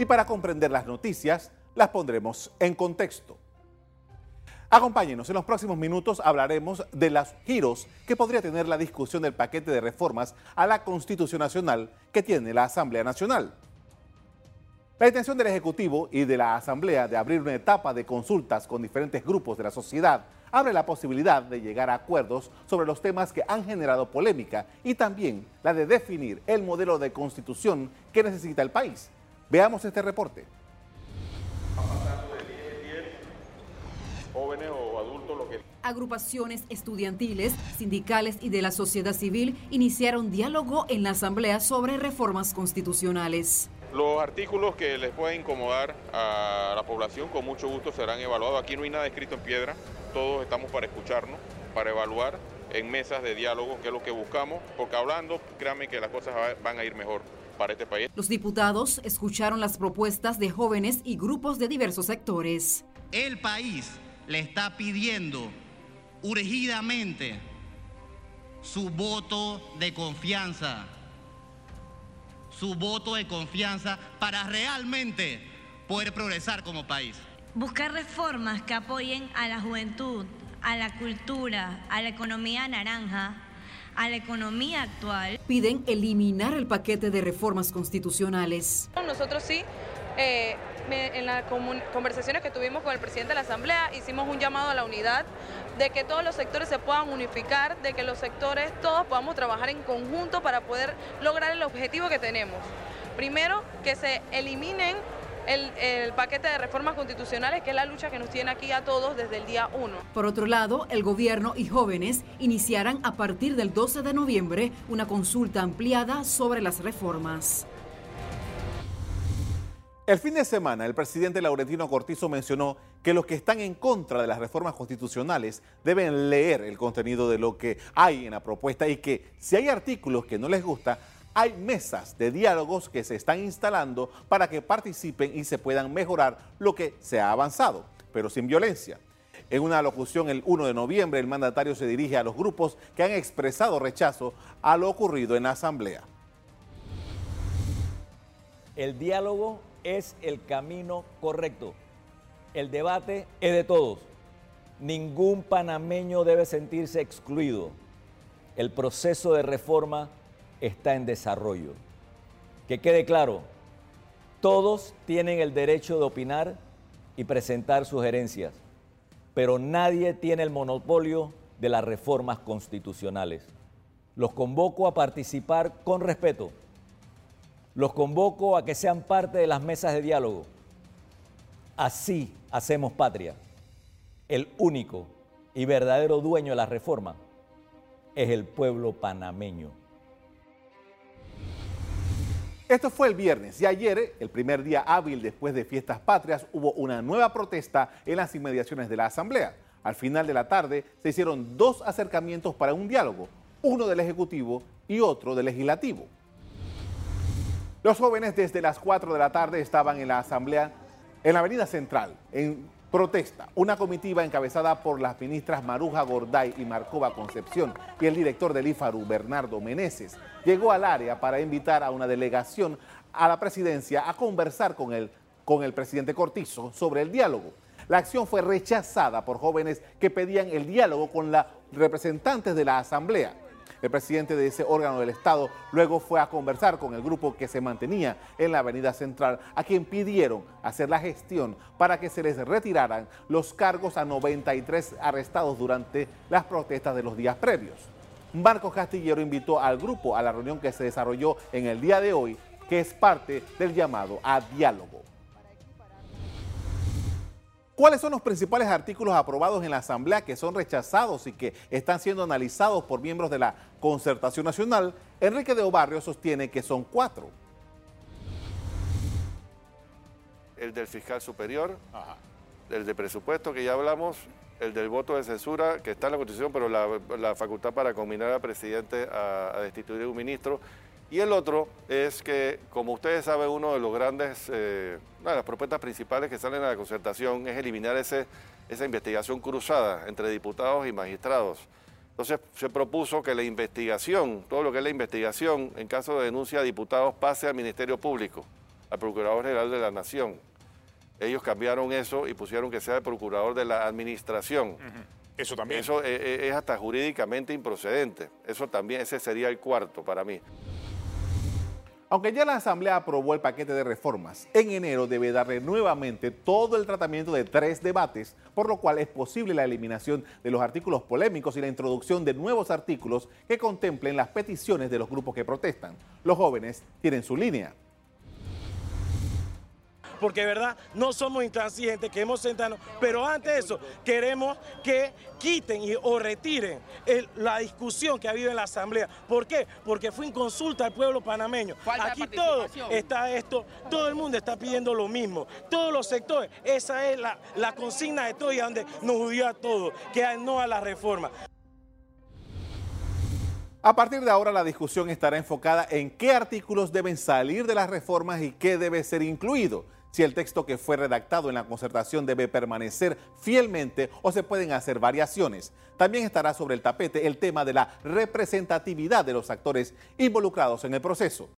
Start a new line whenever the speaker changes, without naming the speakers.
Y para comprender las noticias, las pondremos en contexto. Acompáñenos, en los próximos minutos hablaremos de los giros que podría tener la discusión del paquete de reformas a la Constitución Nacional que tiene la Asamblea Nacional. La intención del Ejecutivo y de la Asamblea de abrir una etapa de consultas con diferentes grupos de la sociedad abre la posibilidad de llegar a acuerdos sobre los temas que han generado polémica y también la de definir el modelo de constitución que necesita el país. Veamos este reporte.
jóvenes o adultos lo que...
Agrupaciones estudiantiles, sindicales y de la sociedad civil iniciaron diálogo en la Asamblea sobre reformas constitucionales.
Los artículos que les pueden incomodar a la población con mucho gusto serán evaluados. Aquí no hay nada escrito en piedra, todos estamos para escucharnos, para evaluar en mesas de diálogo, que es lo que buscamos, porque hablando, créanme que las cosas van a ir mejor para este país.
Los diputados escucharon las propuestas de jóvenes y grupos de diversos sectores.
El país le está pidiendo urgidamente su voto de confianza, su voto de confianza para realmente poder progresar como país.
Buscar reformas que apoyen a la juventud, a la cultura, a la economía naranja, a la economía actual.
Piden eliminar el paquete de reformas constitucionales.
Nosotros sí eh, en las conversaciones que tuvimos con el presidente de la Asamblea hicimos un llamado a la unidad de que todos los sectores se puedan unificar, de que los sectores todos podamos trabajar en conjunto para poder lograr el objetivo que tenemos. Primero, que se eliminen el, el, paquete de reformas constitucionales, que es la lucha que nos tiene aquí a todos desde el día 1.
Por otro lado, el gobierno y jóvenes iniciarán a partir del 12 de noviembre una consulta ampliada sobre las reformas.
El fin de semana, el presidente Laurentino Cortizo mencionó que los que están en contra de las reformas constitucionales deben leer el contenido de lo que hay en la propuesta y que si hay artículos que no les gusta, hay mesas de diálogos que se están instalando para que participen y se puedan mejorar lo que se ha avanzado, pero sin violencia. En una locución el 1 de noviembre, el mandatario se dirige a los grupos que han expresado rechazo a lo ocurrido en la Asamblea.
El diálogo es el camino correcto. El debate es de todos. Ningún panameño debe sentirse excluido. El proceso de reforma está en desarrollo. Que quede claro, todos tienen el derecho de opinar y presentar sugerencias, pero nadie tiene el monopolio de las reformas constitucionales. Los convoco a participar con respeto los convoco a que sean parte de las mesas de diálogo. Así hacemos patria. El único y verdadero dueño de la reforma es el pueblo panameño.
Esto fue el viernes y ayer, el primer día hábil después de fiestas patrias, hubo una nueva protesta en las inmediaciones de la Asamblea. Al final de la tarde se hicieron dos acercamientos para un diálogo, uno del Ejecutivo y otro del Legislativo. Los jóvenes desde las 4 de la tarde estaban en la asamblea en la Avenida Central, en protesta. Una comitiva encabezada por las ministras Maruja Gorday y Marcova Concepción y el director del IFARU, Bernardo Meneses, llegó al área para invitar a una delegación a la presidencia a conversar con el, con el presidente Cortizo sobre el diálogo. La acción fue rechazada por jóvenes que pedían el diálogo con los representantes de la asamblea. El presidente de ese órgano del Estado luego fue a conversar con el grupo que se mantenía en la Avenida Central, a quien pidieron hacer la gestión para que se les retiraran los cargos a 93 arrestados durante las protestas de los días previos. Marcos Castillero invitó al grupo a la reunión que se desarrolló en el día de hoy, que es parte del llamado a diálogo. ¿Cuáles son los principales artículos aprobados en la Asamblea que son rechazados y que están siendo analizados por miembros de la Concertación Nacional? Enrique de Obarrio sostiene que son cuatro.
El del fiscal superior, el de presupuesto que ya hablamos, el del voto de censura que está en la Constitución, pero la, facultad para combinar al presidente a destituir un ministro y el otro es que, como ustedes saben, uno de los grandes, eh, una de las propuestas principales que salen a la concertación es eliminar ese, esa investigación cruzada entre diputados y magistrados. Entonces se propuso que la investigación, todo lo que es la investigación en caso de denuncia de diputados, pase al Ministerio Público al Procurador General de la Nación. Ellos cambiaron eso y pusieron que sea el Procurador de la Administración.
Eso también.
Eso eh, eh, es hasta jurídicamente improcedente. Eso también, ese sería el cuarto para mí.
Aunque ya la Asamblea aprobó el paquete de reformas, en enero debe darle nuevamente todo el tratamiento de tres debates, por lo cual es posible la eliminación de los artículos polémicos y la introducción de nuevos artículos que contemplen las peticiones de los grupos que protestan. Los jóvenes tienen su línea
porque de verdad no somos intransigentes, queremos sentarnos, pero antes de eso queremos que quiten y, o retiren la discusión que ha habido en la Asamblea. ¿Por qué? Porque fue en consulta al pueblo panameño. Aquí todo está esto, todo el mundo está pidiendo lo mismo, todos los sectores, esa es la, la consigna de todo y donde nos judía a todos, que no a la reforma.
A partir de ahora la discusión estará enfocada en qué artículos deben salir de las reformas y qué debe ser incluido si el texto que fue redactado en la concertación debe permanecer fielmente o se pueden hacer variaciones. También estará sobre el tapete el tema de la representatividad de los actores involucrados en el proceso.